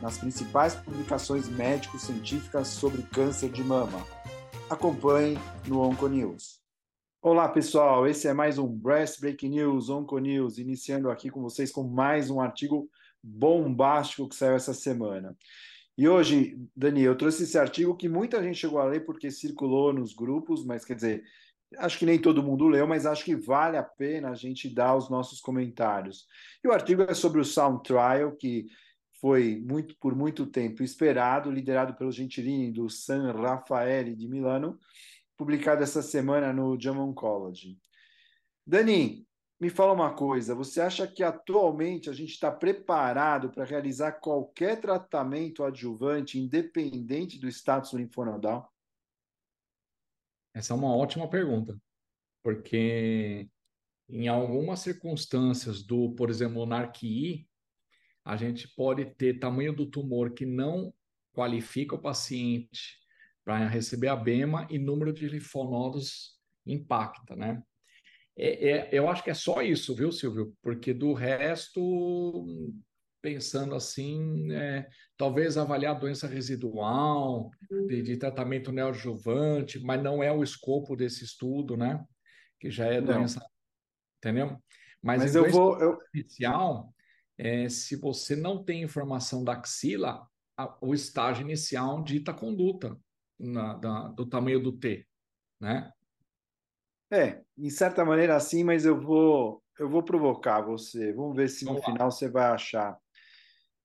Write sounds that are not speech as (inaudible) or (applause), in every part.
nas principais publicações médico-científicas sobre câncer de mama. Acompanhe no OncoNews. Olá, pessoal. Esse é mais um Breast Breaking News, OncoNews, iniciando aqui com vocês com mais um artigo bombástico que saiu essa semana. E hoje, Dani, eu trouxe esse artigo que muita gente chegou a ler porque circulou nos grupos, mas quer dizer, acho que nem todo mundo leu, mas acho que vale a pena a gente dar os nossos comentários. E o artigo é sobre o Sound Trial, que foi muito por muito tempo esperado, liderado pelo Gentilini do San Raffaele de Milano, publicado essa semana no JAMA Oncology. Dani, me fala uma coisa, você acha que atualmente a gente está preparado para realizar qualquer tratamento adjuvante, independente do status linfonodal? Essa é uma ótima pergunta, porque em algumas circunstâncias do, por exemplo, NARC-I, a gente pode ter tamanho do tumor que não qualifica o paciente para receber a BEMA e número de linfonodos impacta, né? É, é, eu acho que é só isso, viu, Silvio? Porque do resto, pensando assim, é, talvez avaliar a doença residual, de, de, tratamento neoadjuvante, mas não é o escopo desse estudo, né? Que já é doença, não. entendeu? Mas, mas eu vou eu... inicial, é, se você não tem informação da axila, a, o estágio inicial dita a conduta na, da, do tamanho do T, né? É, em certa maneira assim, mas eu vou eu vou provocar você. Vamos ver se no final você vai achar.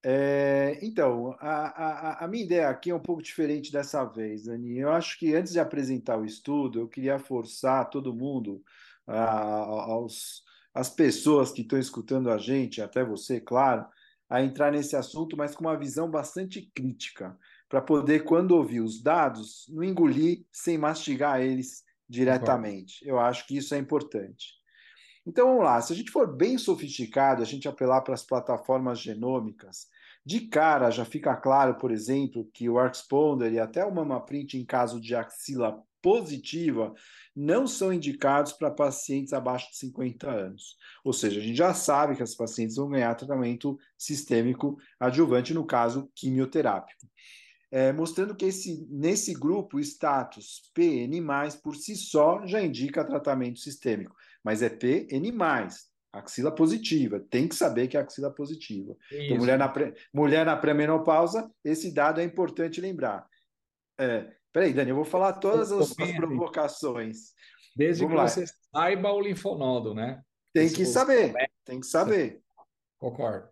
É, então, a, a, a, minha ideia aqui é um pouco diferente dessa vez, Dani. Eu acho que antes de apresentar o estudo, eu queria forçar todo mundo, a, aos, as pessoas que estão escutando a gente, até você, claro, a entrar nesse assunto, mas com uma visão bastante crítica, para poder, quando ouvir os dados, não engolir sem mastigar eles diretamente. Eu acho que isso é importante. Então vamos lá, se a gente for bem sofisticado, a gente apelar para as plataformas genômicas, de cara já fica claro, por exemplo, que o ArcSponder e até o MamaPrint em caso de axila positiva não são indicados para pacientes abaixo de 50 anos. Ou seja, a gente já sabe que as pacientes vão ganhar tratamento sistêmico adjuvante, no caso quimioterápico. É, mostrando que esse, nesse grupo o status PN+, por si só, já indica tratamento sistêmico, mas é PN+, axila positiva, tem que saber que é axila positiva. Então, mulher na, pré, mulher na pré-menopausa, esse dado é importante lembrar. É, Peraí, Dani, eu vou falar todas as, as provocações. Desde Vamos que lá. você saiba o linfonodo, né? Tem que saber, tem que saber. Concordo.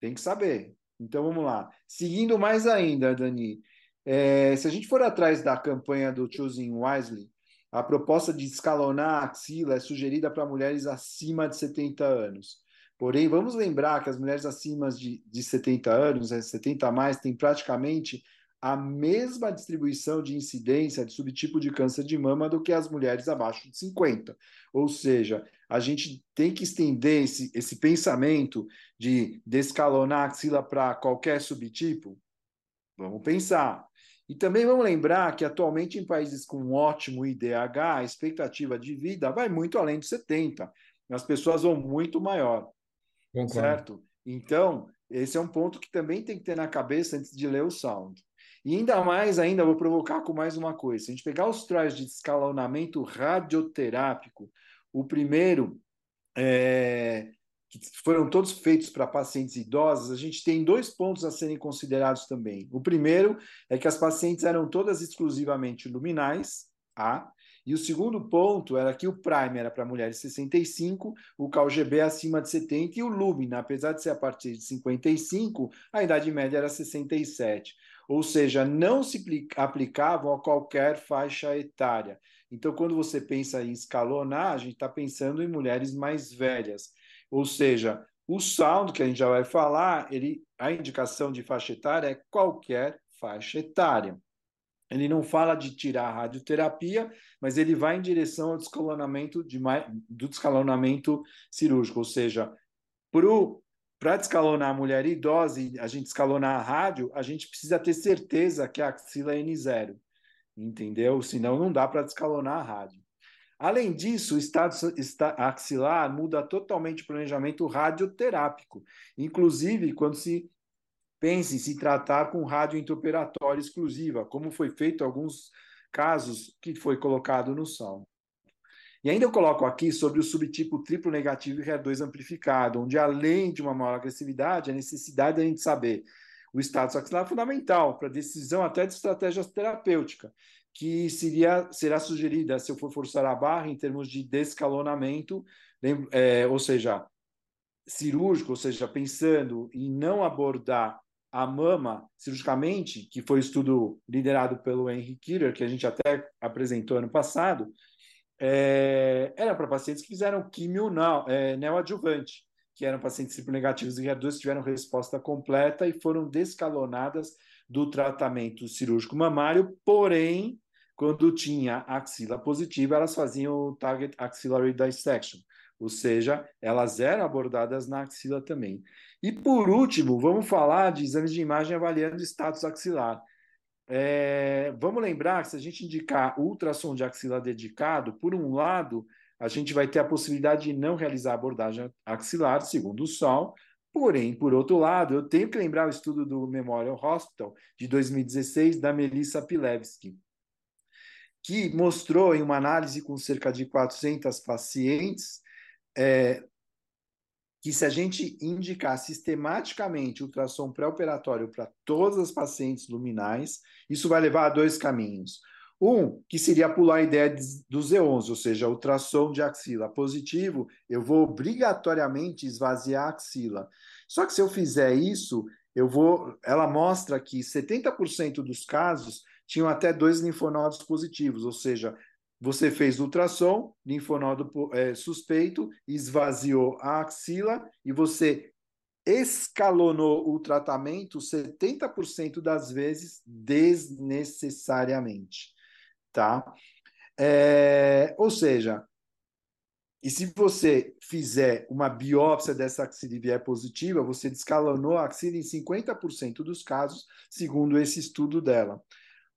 Tem que saber. Então vamos lá. Seguindo mais ainda, Dani, é, se a gente for atrás da campanha do Choosing Wisely, a proposta de escalonar a axila é sugerida para mulheres acima de 70 anos. Porém, vamos lembrar que as mulheres acima de, de 70 anos, 70 é, a mais, têm praticamente a mesma distribuição de incidência de subtipo de câncer de mama do que as mulheres abaixo de 50. Ou seja, a gente tem que estender esse, esse pensamento de descalonar a axila para qualquer subtipo? Vamos pensar. E também vamos lembrar que atualmente em países com um ótimo IDH, a expectativa de vida vai muito além de 70. As pessoas vão muito maior. Concordo. Certo? Então, esse é um ponto que também tem que ter na cabeça antes de ler o sound. E ainda mais, ainda vou provocar com mais uma coisa. Se a gente pegar os trials de escalonamento radioterápico, o primeiro, é, que foram todos feitos para pacientes idosos, a gente tem dois pontos a serem considerados também. O primeiro é que as pacientes eram todas exclusivamente luminais, A, e o segundo ponto era que o Prime era para mulheres 65, o CalGB acima de 70 e o Lumina, apesar de ser a partir de 55, a idade média era 67 ou seja, não se aplicavam a qualquer faixa etária. Então, quando você pensa em escalonar, a gente está pensando em mulheres mais velhas, ou seja, O sound, que a gente já vai falar, ele, a indicação de faixa etária é qualquer faixa etária. Ele não fala de tirar a radioterapia, mas ele vai em direção ao descalonamento de, do descalonamento cirúrgico, ou seja, para descalonar a mulher idosa e a gente descalonar a rádio, a gente precisa ter certeza que a axila é N0, entendeu? Senão não dá para descalonar a rádio. Além disso, o estado axilar muda totalmente o planejamento radioterápico, inclusive quando se pensa em se tratar com rádio intraoperatória exclusiva, como foi feito em alguns casos que foi colocado no SAL. E ainda eu coloco aqui sobre o subtipo triplo negativo e HER2 amplificado, onde além de uma maior agressividade, a necessidade da gente saber o status axilar é fundamental para decisão até de estratégia terapêutica que seria, será sugerida se eu for forçar a barra em termos de descalonamento, é, ou seja, cirúrgico, ou seja, pensando em não abordar a mama cirurgicamente, que foi o estudo liderado pelo Henry Killer, que a gente até apresentou ano passado, é, era para pacientes que fizeram quimio não, é, neoadjuvante, que eram pacientes triplo negativos e HER2 tiveram resposta completa e foram descalonadas do tratamento cirúrgico mamário, porém quando tinha axila positiva, elas faziam o target axillary dissection, ou seja, elas eram abordadas na axila também. E por último, vamos falar de exames de imagem avaliando status axilar. É, vamos lembrar que se a gente indicar ultrassom de axila dedicado, por um lado, a gente vai ter a possibilidade de não realizar abordagem axilar, segundo o SOL, Porém, por outro lado, eu tenho que lembrar o estudo do Memorial Hospital de 2016 da Melissa Pilevsky, que mostrou em uma análise com cerca de 400 pacientes é, que se a gente indicar sistematicamente ultrassom pré-operatório para todas as pacientes luminais, isso vai levar a dois caminhos. Um, que seria pular a ideia do Z11, ou seja, ultrassom de axila positivo, eu vou obrigatoriamente esvaziar a axila. Só que se eu fizer isso, eu vou, ela mostra que 70% dos casos tinham até dois linfonodos positivos, ou seja, você fez ultrassom, linfonodo é, suspeito, esvaziou a axila e você escalonou o tratamento 70% das vezes desnecessariamente, tá? É, ou seja, e se você fizer uma biópsia dessa axila e vier positiva, você descalonou a axila em 50% dos casos, segundo esse estudo dela.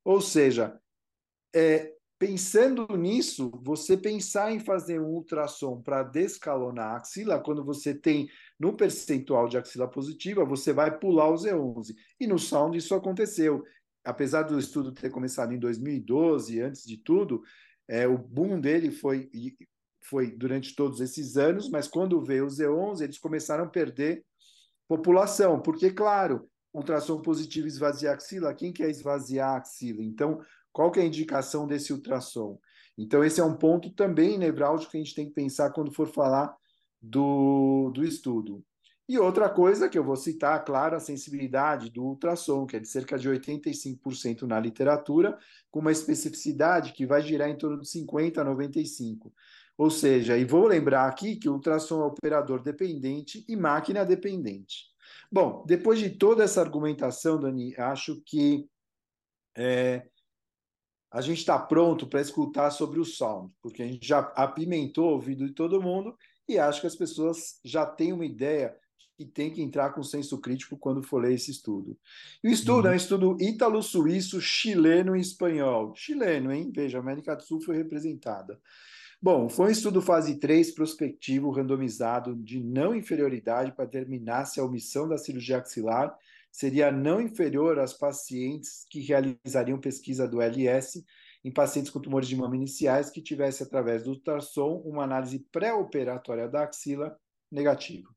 Ou seja, é, pensando nisso, você pensar em fazer um ultrassom para descalonar a axila, quando você tem no percentual de axila positiva, você vai pular o Z11. E no sound isso aconteceu. Apesar do estudo ter começado em 2012, antes de tudo, é, o boom dele foi, foi durante todos esses anos, mas quando veio o Z11, eles começaram a perder população, porque, claro, ultrassom positivo esvaziar a axila, quem quer esvaziar a axila? Então, qual que é a indicação desse ultrassom? Então, esse é um ponto também nevrálgico que a gente tem que pensar quando for falar do, do estudo. E outra coisa que eu vou citar, claro, a sensibilidade do ultrassom, que é de cerca de 85% na literatura, com uma especificidade que vai girar em torno de 50% a 95%. Ou seja, e vou lembrar aqui que o ultrassom é operador dependente e máquina dependente. Bom, depois de toda essa argumentação, Dani, acho que é, a gente está pronto para escutar sobre o sound, porque a gente já apimentou o ouvido de todo mundo e acho que as pessoas já têm uma ideia que tem que entrar com senso crítico quando for ler esse estudo. E o estudo uhum. é um estudo ítalo-suíço, chileno e espanhol. Chileno, hein? Veja, a América do Sul foi representada. Bom, foi um estudo fase 3 prospectivo randomizado de não inferioridade para determinar se a omissão da cirurgia axilar seria não inferior às pacientes que realizariam pesquisa do LS em pacientes com tumores de mama iniciais que tivesse, através do ultrassom, uma análise pré-operatória da axila negativa.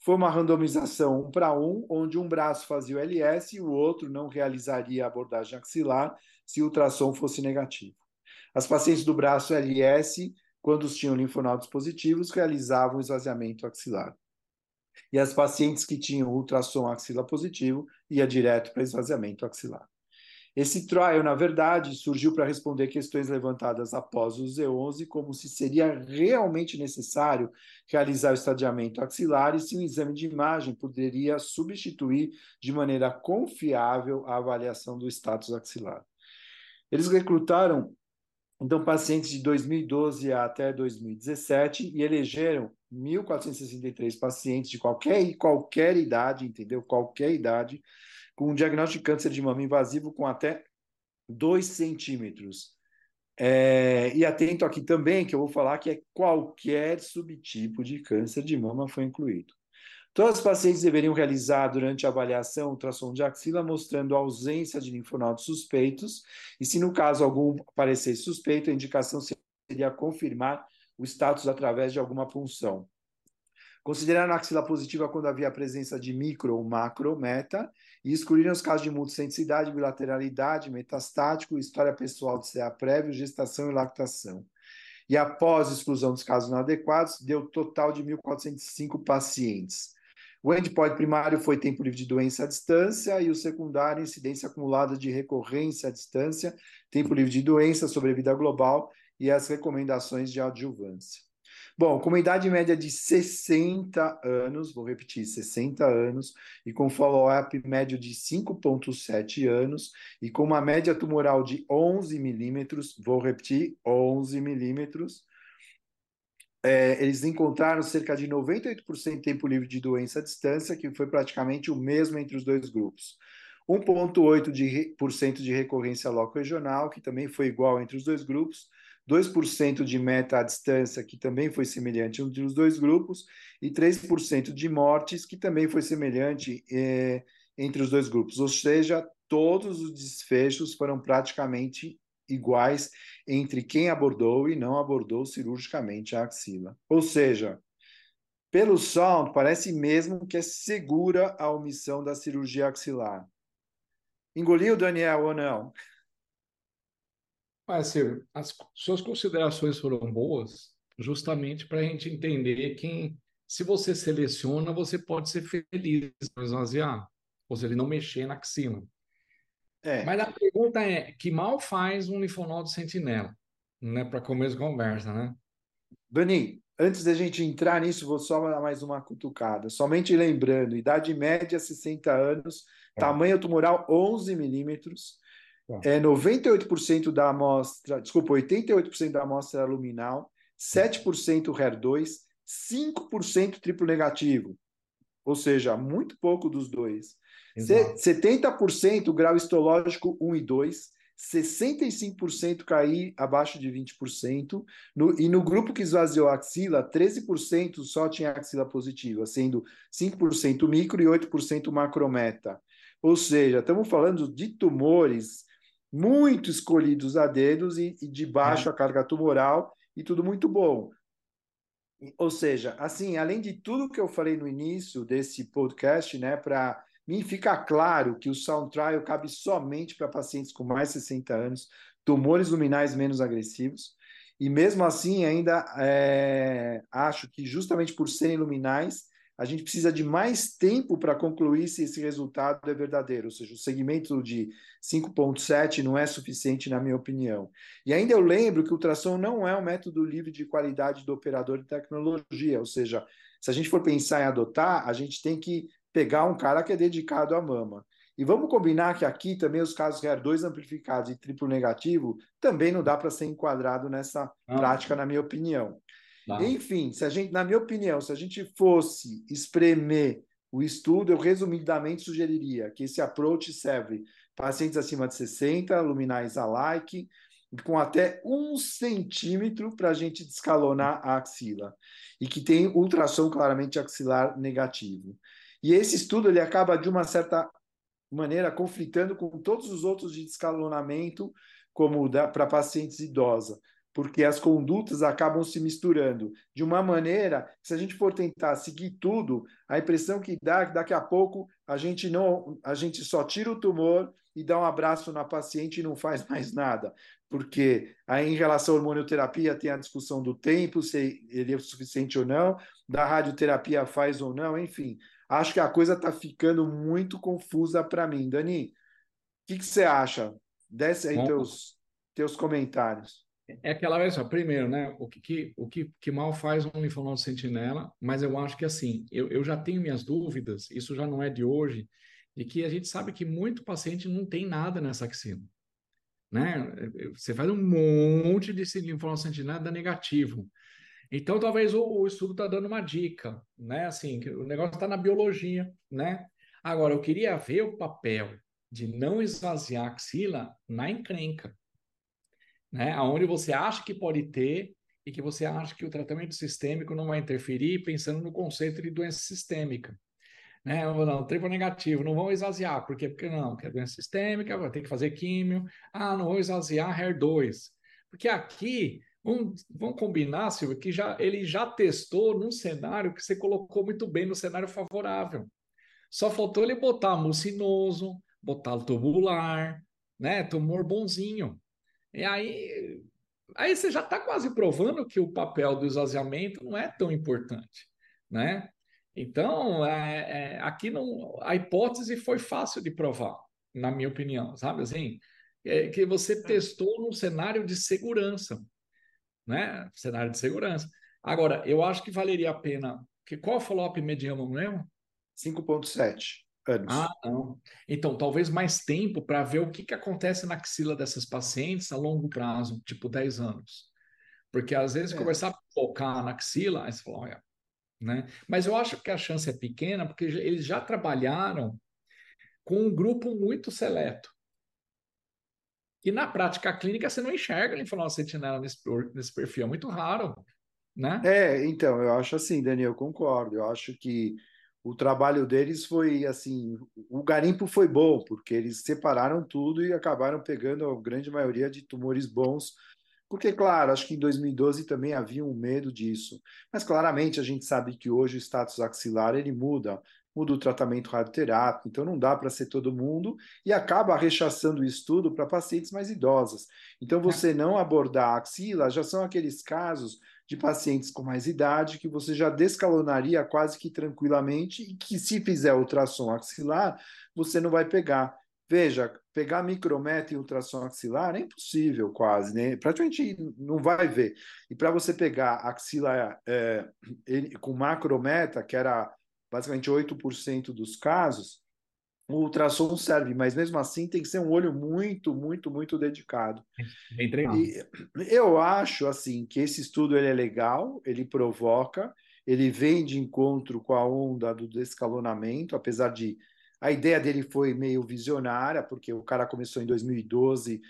Foi uma randomização um para um, onde um braço fazia o LS e o outro não realizaria a abordagem axilar se o ultrassom fosse negativo. As pacientes do braço LS, quando tinham linfonodos positivos, realizavam esvaziamento axilar. E as pacientes que tinham ultrassom axila positivo, ia direto para esvaziamento axilar. Esse trial, na verdade, surgiu para responder questões levantadas após o Z11, como se seria realmente necessário realizar o estadiamento axilar e se um exame de imagem poderia substituir de maneira confiável a avaliação do status axilar. Eles recrutaram então pacientes de 2012 até 2017 e elegeram 1.463 pacientes de qualquer qualquer idade, entendeu? Qualquer idade com um diagnóstico de câncer de mama invasivo com até 2 centímetros. É, e atento aqui também, que eu vou falar que é qualquer subtipo de câncer de mama foi incluído. Todos os pacientes deveriam realizar durante a avaliação ultrassom de axila mostrando ausência de linfonodos suspeitos, e se no caso algum aparecer suspeito, a indicação seria confirmar o status através de alguma punção. Consideraram a axila positiva quando havia a presença de micro ou macro meta e excluíram os casos de multicentricidade, bilateralidade, metastático, história pessoal de CA prévio, gestação e lactação. E após exclusão dos casos inadequados, deu total de 1.405 pacientes. O endpoint primário foi tempo livre de doença à distância e o secundário, incidência acumulada de recorrência à distância, tempo livre de doença, sobrevida global e as recomendações de adjuvância. Bom, com uma idade média de 60 anos, vou repetir, 60 anos, e com follow-up médio de 5,7 anos, e com uma média tumoral de 11 milímetros, vou repetir, 11 milímetros, é, eles encontraram cerca de 98% de tempo livre de doença à distância, que foi praticamente o mesmo entre os dois grupos. 1,8% de, de recorrência loco-regional, que também foi igual entre os dois grupos, 2% de meta à distância, que também foi semelhante entre os dois grupos, e 3% de mortes, que também foi semelhante eh, entre os dois grupos. Ou seja, todos os desfechos foram praticamente iguais entre quem abordou e não abordou cirurgicamente a axila. Ou seja, pelo sound, parece mesmo que é segura a omissão da cirurgia axilar. Engoliu, Daniel, ou não? Mas, assim, as suas considerações foram boas justamente para a gente entender quem, se você seleciona, você pode ser feliz no esvaziar, ou seja, ele não mexer na axila. É. Mas a pergunta é, que mal faz um linfonodo sentinela? Né, para começo de conversa, né? Dani, antes da gente entrar nisso, vou só dar mais uma cutucada. Somente lembrando, idade média 60 anos, é. tamanho tumoral 11 milímetros, é 98% da amostra, desculpa, 88% da amostra luminal, 7% HER2, 5% triplo negativo. Ou seja, muito pouco dos dois. Exato. 70% grau histológico 1 e 2, 65% cair abaixo de 20%, no, e no grupo que esvaziou a axila, 13% só tinha axila positiva, sendo 5% micro e 8% macrometa. Ou seja, estamos falando de tumores muito escolhidos a dedos e, e de baixa é. carga tumoral e tudo muito bom. Ou seja, assim, além de tudo que eu falei no início desse podcast, né, para mim fica claro que o Sound Trial cabe somente para pacientes com mais de 60 anos, tumores luminais menos agressivos, e mesmo assim ainda é, acho que justamente por serem luminais, a gente precisa de mais tempo para concluir se esse resultado é verdadeiro, ou seja, o segmento de 5.7 não é suficiente, na minha opinião. E ainda eu lembro que o ultrassom não é um método livre de qualidade do operador de tecnologia, ou seja, se a gente for pensar em adotar, a gente tem que pegar um cara que é dedicado à mama. E vamos combinar que aqui também os casos HER2 amplificados e triplo negativo também não dá para ser enquadrado nessa ah. prática, na minha opinião. Tá. Enfim, se a gente, na minha opinião, se a gente fosse espremer o estudo, eu resumidamente sugeriria que esse approach serve pacientes acima de 60, luminais alike, com até um centímetro para a gente descalonar a axila, e que tem ultrassom claramente axilar negativo. E esse estudo ele acaba, de uma certa maneira, conflitando com todos os outros de descalonamento, como para pacientes idosas porque as condutas acabam se misturando de uma maneira que, se a gente for tentar seguir tudo, a impressão que dá é que daqui a pouco a gente não, a gente só tira o tumor e dá um abraço na paciente e não faz (laughs) mais nada, porque aí em relação à hormonioterapia tem a discussão do tempo, se ele é suficiente ou não, da radioterapia faz ou não, enfim, acho que a coisa está ficando muito confusa para mim, Dani. que, que você acha? Desce aí teus, teus comentários. É aquela vez primeiro, né? O que, que, o que, que mal faz um linfonodo sentinela, mas eu acho que assim, eu, eu já tenho minhas dúvidas, isso já não é de hoje, de que a gente sabe que muito paciente não tem nada nessa axila. Né? Você faz um monte de linfonodo sentinela dá negativo. Então, talvez o, o estudo está dando uma dica, né? Assim, o negócio está na biologia, né? Agora, eu queria ver o papel de não esvaziar a axila na encrenca, né? Onde você acha que pode ter e que você acha que o tratamento sistêmico não vai interferir, pensando no conceito de doença sistêmica. Né? Não, triplo negativo, não vão esvaziar, por quê? Porque não, que é doença sistêmica, vai ter que fazer químio. Ah, não vou esvaziar HER2. Porque aqui, vamos, vamos combinar, Silvio, que já, ele já testou num cenário que você colocou muito bem no cenário favorável. Só faltou ele botar mucinoso, botar tubular, né? Tumor bonzinho. E aí, aí você já está quase provando que o papel do esvaziamento não é tão importante, né? Então, é, é, aqui não, a hipótese foi fácil de provar, na minha opinião, sabe assim? É, que você é. testou num cenário de segurança, né? Cenário de segurança. Agora, eu acho que valeria a pena. Que qual follow-up mediano mesmo? 5,7 anos. Ah, não. Então, talvez mais tempo para ver o que, que acontece na axila dessas pacientes a longo prazo, tipo 10 anos. Porque às vezes é. começar a focar na axila, aí você fala, olha, né? Mas eu acho que a chance é pequena porque eles já trabalharam com um grupo muito seleto. E na prática clínica você não enxerga linfonoma sentinela nesse, nesse perfil, é muito raro, né? É, então, eu acho assim, Daniel, eu concordo. Eu acho que o trabalho deles foi assim, o garimpo foi bom, porque eles separaram tudo e acabaram pegando a grande maioria de tumores bons, porque, claro, acho que em 2012 também havia um medo disso, mas claramente a gente sabe que hoje o status axilar ele muda, muda o tratamento radioterápico, então não dá para ser todo mundo e acaba rechaçando o estudo para pacientes mais idosas. Então, você não abordar a axila já são aqueles casos de pacientes com mais idade que você já descalonaria quase que tranquilamente e que se fizer ultrassom axilar, você não vai pegar. Veja, pegar micrometa e ultrassom axilar é impossível quase, né? Praticamente não vai ver. E para você pegar axila é, com macrometa, que era basicamente 8% dos casos, o ultrassom serve, mas mesmo assim tem que ser um olho muito, muito, muito dedicado. Bem treinado. E eu acho assim que esse estudo ele é legal, ele provoca, ele vem de encontro com a onda do descalonamento, apesar de a ideia dele foi meio visionária, porque o cara começou em 2012,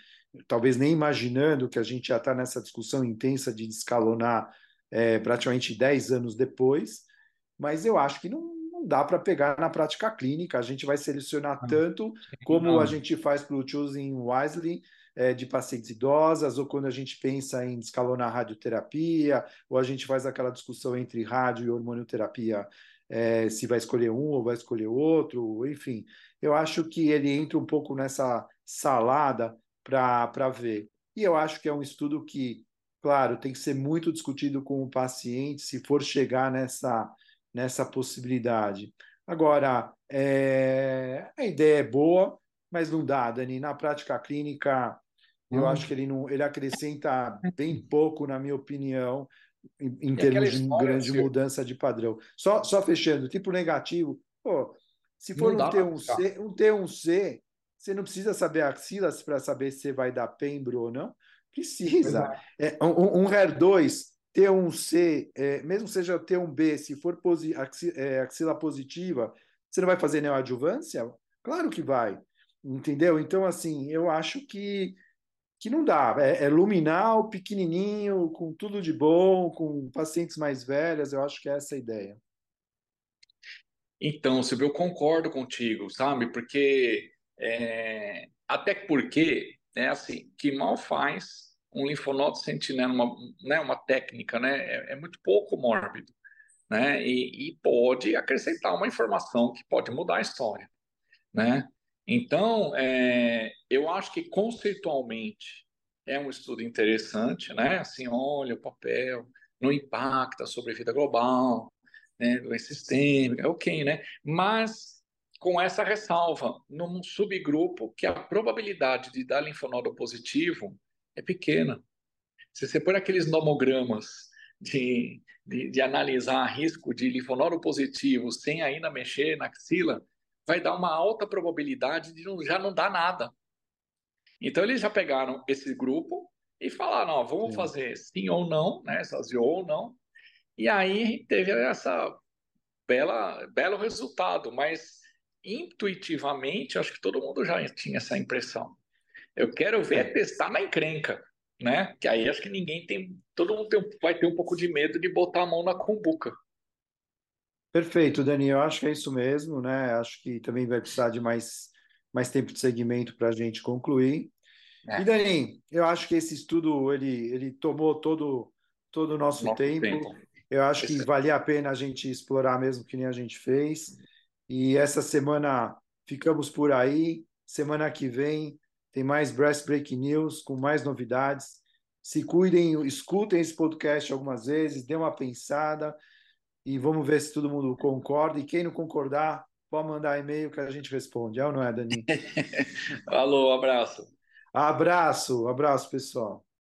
talvez nem imaginando que a gente já está nessa discussão intensa de descalonar é, praticamente 10 anos depois, mas eu acho que não, não dá para pegar na prática clínica. A gente vai selecionar ah, tanto como a gente faz para o Choosing Wisely é, de pacientes idosas, ou quando a gente pensa em escalonar radioterapia, ou a gente faz aquela discussão entre rádio e hormonioterapia, é, se vai escolher um ou vai escolher outro, enfim. Eu acho que ele entra um pouco nessa salada para ver. E eu acho que é um estudo que, claro, tem que ser muito discutido com o paciente, se for chegar nessa nessa possibilidade. Agora, é, a ideia é boa, mas não dá, Dani. Na prática clínica, eu hum. acho que ele, não, ele acrescenta bem (laughs) pouco, na minha opinião, em, em termos de grande assim, mudança de padrão. Só, só fechando, tipo negativo, pô, se for um T1C, um T1C, você não precisa saber axilas para saber se vai dar pembro ou não. Precisa. É, um, um HER2 T1C, é, mesmo seja T1B, se for posi é, axila positiva, você não vai fazer neoadjuvância? Claro que vai, entendeu? Então, assim, eu acho que, que não dá. É, é luminal, pequenininho, com tudo de bom, com pacientes mais velhas, eu acho que é essa a ideia. Então, Silvio, eu concordo contigo, sabe? Porque, é... até porque, é assim, que mal faz um linfonodo sentinela, uma, né, uma técnica, né, é, é muito pouco mórbido, né, e, e, pode acrescentar uma informação que pode mudar a história, né. Então, é, eu acho que conceitualmente é um estudo interessante, né, assim, olha o papel, não impacta sobre a vida global, né, doença sistêmica, ok, né, mas com essa ressalva, num subgrupo que a probabilidade de dar linfonodo positivo é pequena. Se você pôr aqueles nomogramas de, de, de analisar risco de linfonodo positivo sem ainda mexer na axila, vai dar uma alta probabilidade de não, já não dar nada. Então, eles já pegaram esse grupo e falaram: ó, vamos sim. fazer sim ou não, né, essas ou não. E aí teve essa bela, belo resultado, mas intuitivamente, acho que todo mundo já tinha essa impressão. Eu quero ver é. testar na encrenca, né? Que aí acho que ninguém tem, todo mundo tem, vai ter um pouco de medo de botar a mão na cumbuca. Perfeito, Dani. Eu acho que é isso mesmo, né? Acho que também vai precisar de mais, mais tempo de segmento para a gente concluir. É. E Dani, eu acho que esse estudo ele, ele tomou todo todo o nosso, nosso tempo. tempo. Eu acho que valia a pena a gente explorar mesmo que nem a gente fez. E essa semana ficamos por aí. Semana que vem tem mais Breast Break News com mais novidades. Se cuidem, escutem esse podcast algumas vezes, dê uma pensada e vamos ver se todo mundo concorda. E quem não concordar, pode mandar e-mail que a gente responde. É ou não é, Dani? (laughs) Alô, abraço. Abraço, abraço, pessoal.